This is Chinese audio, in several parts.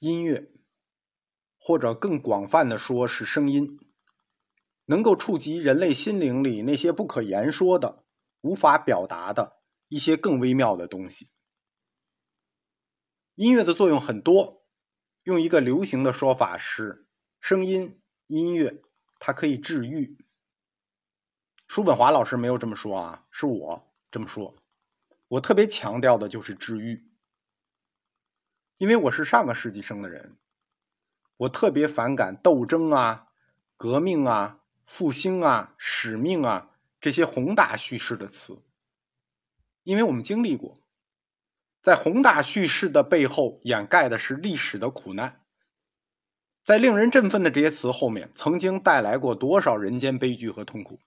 音乐，或者更广泛的说是声音，能够触及人类心灵里那些不可言说的、无法表达的一些更微妙的东西。音乐的作用很多，用一个流行的说法是，声音、音乐，它可以治愈。叔本华老师没有这么说啊，是我这么说。我特别强调的就是治愈，因为我是上个世纪生的人，我特别反感斗争啊、革命啊、复兴啊、使命啊这些宏大叙事的词，因为我们经历过，在宏大叙事的背后掩盖的是历史的苦难，在令人振奋的这些词后面，曾经带来过多少人间悲剧和痛苦。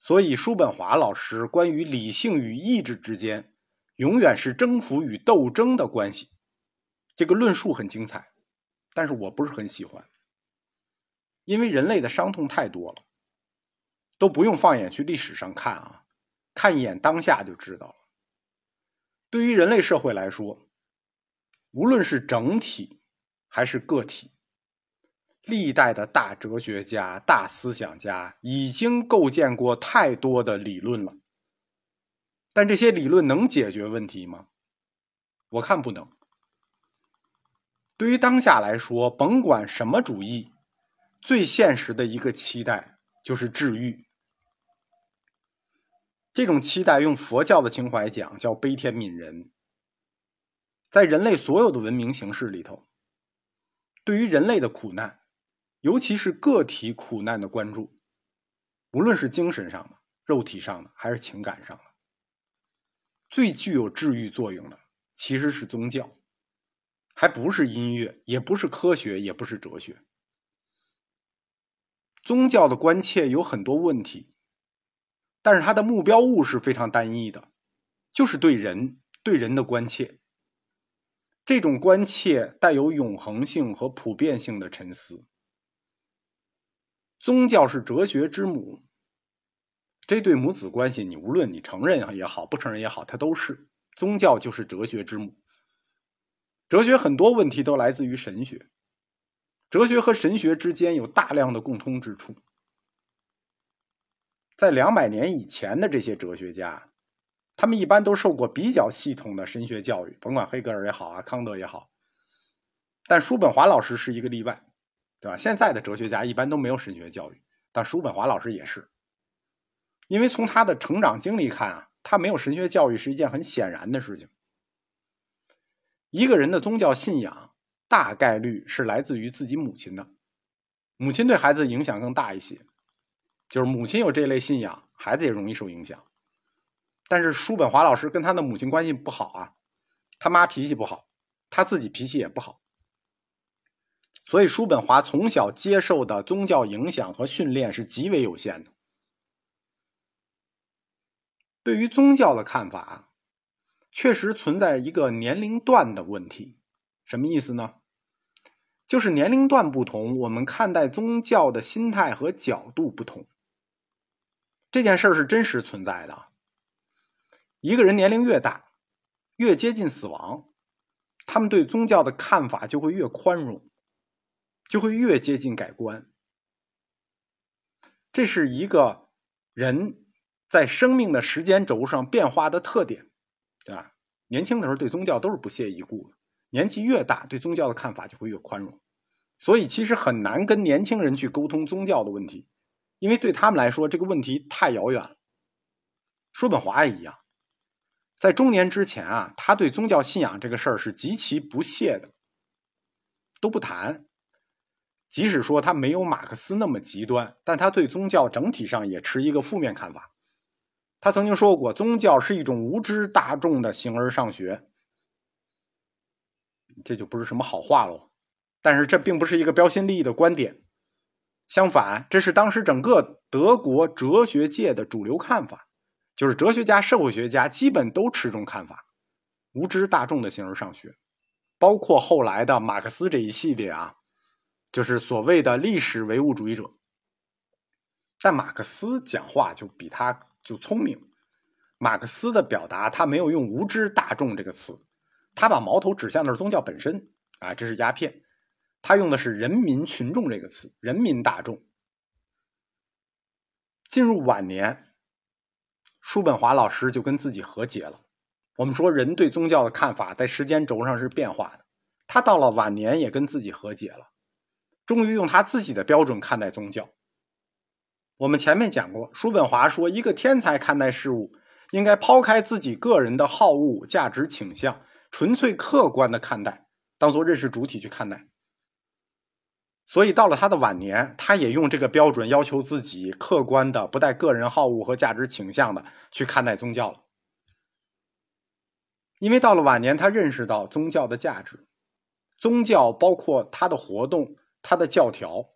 所以，叔本华老师关于理性与意志之间永远是征服与斗争的关系，这个论述很精彩，但是我不是很喜欢，因为人类的伤痛太多了，都不用放眼去历史上看啊，看一眼当下就知道了。对于人类社会来说，无论是整体还是个体。历代的大哲学家、大思想家已经构建过太多的理论了，但这些理论能解决问题吗？我看不能。对于当下来说，甭管什么主义，最现实的一个期待就是治愈。这种期待，用佛教的情怀讲，叫悲天悯人。在人类所有的文明形式里头，对于人类的苦难。尤其是个体苦难的关注，无论是精神上的、肉体上的，还是情感上的，最具有治愈作用的其实是宗教，还不是音乐，也不是科学，也不是哲学。宗教的关切有很多问题，但是它的目标物是非常单一的，就是对人、对人的关切。这种关切带有永恒性和普遍性的沉思。宗教是哲学之母，这对母子关系，你无论你承认也好，不承认也好，它都是宗教就是哲学之母。哲学很多问题都来自于神学，哲学和神学之间有大量的共通之处。在两百年以前的这些哲学家，他们一般都受过比较系统的神学教育，甭管黑格尔也好啊，康德也好，但叔本华老师是一个例外。对吧？现在的哲学家一般都没有神学教育，但叔本华老师也是，因为从他的成长经历看啊，他没有神学教育是一件很显然的事情。一个人的宗教信仰大概率是来自于自己母亲的，母亲对孩子影响更大一些，就是母亲有这类信仰，孩子也容易受影响。但是叔本华老师跟他的母亲关系不好啊，他妈脾气不好，他自己脾气也不好。所以，叔本华从小接受的宗教影响和训练是极为有限的。对于宗教的看法，确实存在一个年龄段的问题。什么意思呢？就是年龄段不同，我们看待宗教的心态和角度不同。这件事是真实存在的。一个人年龄越大，越接近死亡，他们对宗教的看法就会越宽容。就会越接近改观，这是一个人在生命的时间轴上变化的特点，对吧？年轻的时候对宗教都是不屑一顾的，年纪越大，对宗教的看法就会越宽容。所以其实很难跟年轻人去沟通宗教的问题，因为对他们来说这个问题太遥远了。叔本华也一样，在中年之前啊，他对宗教信仰这个事儿是极其不屑的，都不谈。即使说他没有马克思那么极端，但他对宗教整体上也持一个负面看法。他曾经说过，宗教是一种无知大众的形而上学，这就不是什么好话喽。但是这并不是一个标新立异的观点，相反，这是当时整个德国哲学界的主流看法，就是哲学家、社会学家基本都持这种看法：无知大众的形而上学，包括后来的马克思这一系列啊。就是所谓的历史唯物主义者，但马克思讲话就比他就聪明。马克思的表达，他没有用“无知大众”这个词，他把矛头指向的是宗教本身，啊，这是鸦片，他用的是人民群众这个词，人民大众。进入晚年，叔本华老师就跟自己和解了。我们说人对宗教的看法在时间轴上是变化的，他到了晚年也跟自己和解了，终于用他自己的标准看待宗教。我们前面讲过，叔本华说，一个天才看待事物，应该抛开自己个人的好恶、价值倾向，纯粹客观的看待，当做认识主体去看待。所以到了他的晚年，他也用这个标准要求自己客观的、不带个人好恶和价值倾向的去看待宗教了。因为到了晚年，他认识到宗教的价值，宗教包括他的活动、他的教条，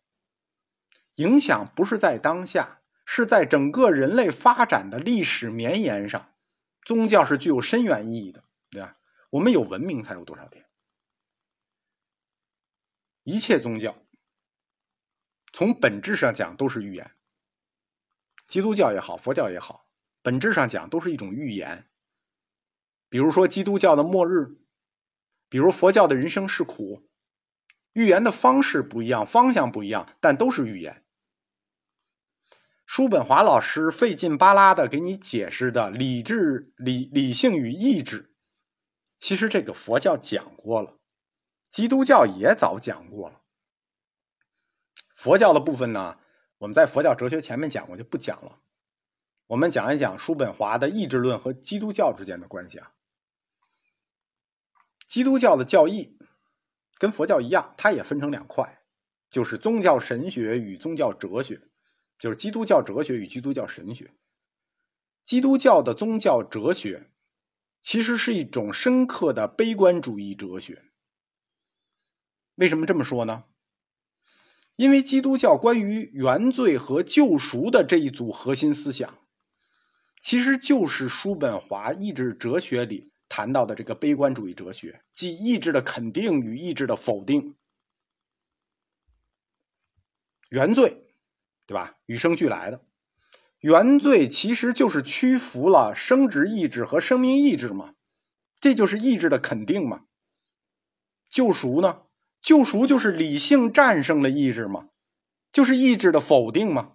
影响不是在当下，是在整个人类发展的历史绵延上，宗教是具有深远意义的，对吧？我们有文明才有多少天？一切宗教。从本质上讲都是预言，基督教也好，佛教也好，本质上讲都是一种预言。比如说基督教的末日，比如佛教的人生是苦，预言的方式不一样，方向不一样，但都是预言。叔本华老师费劲巴拉的给你解释的理智、理理性与意志，其实这个佛教讲过了，基督教也早讲过了。佛教的部分呢，我们在佛教哲学前面讲过，就不讲了。我们讲一讲叔本华的意志论和基督教之间的关系啊。基督教的教义跟佛教一样，它也分成两块，就是宗教神学与宗教哲学，就是基督教哲学与基督教神学。基督教的宗教哲学其实是一种深刻的悲观主义哲学。为什么这么说呢？因为基督教关于原罪和救赎的这一组核心思想，其实就是叔本华意志哲学里谈到的这个悲观主义哲学，即意志的肯定与意志的否定。原罪，对吧？与生俱来的原罪其实就是屈服了生殖意志和生命意志嘛，这就是意志的肯定嘛。救赎呢？救赎就是理性战胜了意志嘛？就是意志的否定嘛？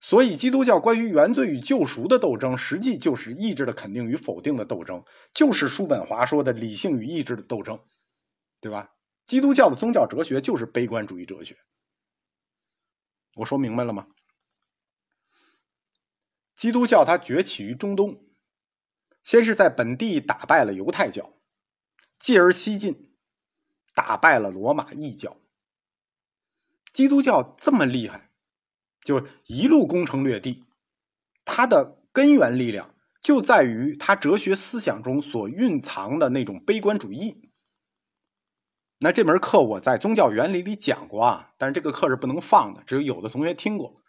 所以，基督教关于原罪与救赎的斗争，实际就是意志的肯定与否定的斗争，就是叔本华说的理性与意志的斗争，对吧？基督教的宗教哲学就是悲观主义哲学。我说明白了吗？基督教它崛起于中东，先是在本地打败了犹太教，继而西进。打败了罗马异教，基督教这么厉害，就一路攻城略地。它的根源力量就在于它哲学思想中所蕴藏的那种悲观主义。那这门课我在宗教原理里讲过啊，但是这个课是不能放的，只有有的同学听过，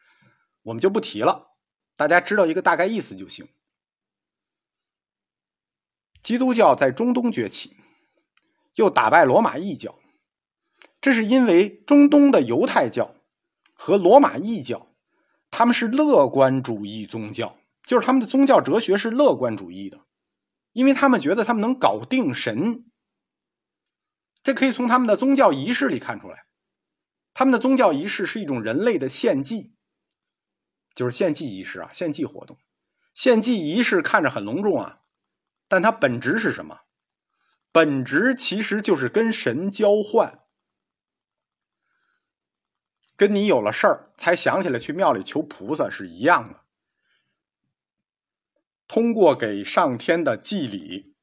我们就不提了。大家知道一个大概意思就行。基督教在中东崛起。又打败罗马异教，这是因为中东的犹太教和罗马异教，他们是乐观主义宗教，就是他们的宗教哲学是乐观主义的，因为他们觉得他们能搞定神。这可以从他们的宗教仪式里看出来，他们的宗教仪式是一种人类的献祭，就是献祭仪式啊，献祭活动。献祭仪式看着很隆重啊，但它本质是什么？本质其实就是跟神交换，跟你有了事儿才想起来去庙里求菩萨是一样的。通过给上天的祭礼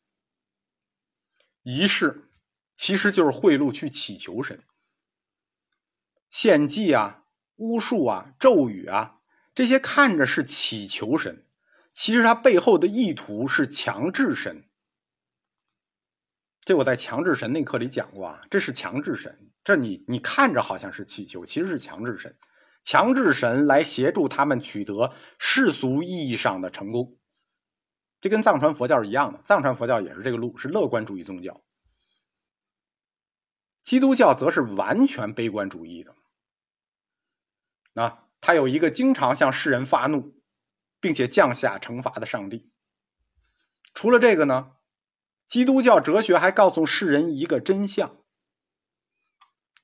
仪式，其实就是贿赂去祈求神。献祭啊、巫术啊、咒语啊，这些看着是祈求神，其实它背后的意图是强制神。这我在强制神那课里讲过啊，这是强制神。这你你看着好像是祈求，其实是强制神，强制神来协助他们取得世俗意义上的成功。这跟藏传佛教是一样的，藏传佛教也是这个路，是乐观主义宗教。基督教则是完全悲观主义的。啊，他有一个经常向世人发怒，并且降下惩罚的上帝。除了这个呢？基督教哲学还告诉世人一个真相，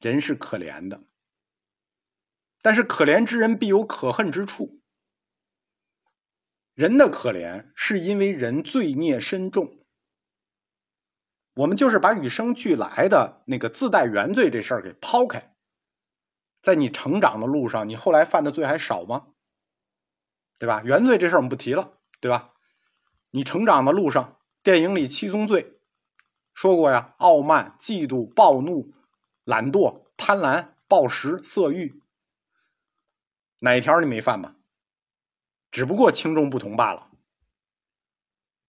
人是可怜的，但是可怜之人必有可恨之处。人的可怜是因为人罪孽深重。我们就是把与生俱来的那个自带原罪这事儿给抛开，在你成长的路上，你后来犯的罪还少吗？对吧？原罪这事儿我们不提了，对吧？你成长的路上，电影里七宗罪说过呀：傲慢、嫉妒、暴怒、懒惰、贪婪、暴食、色欲，哪一条你没犯吧？只不过轻重不同罢了。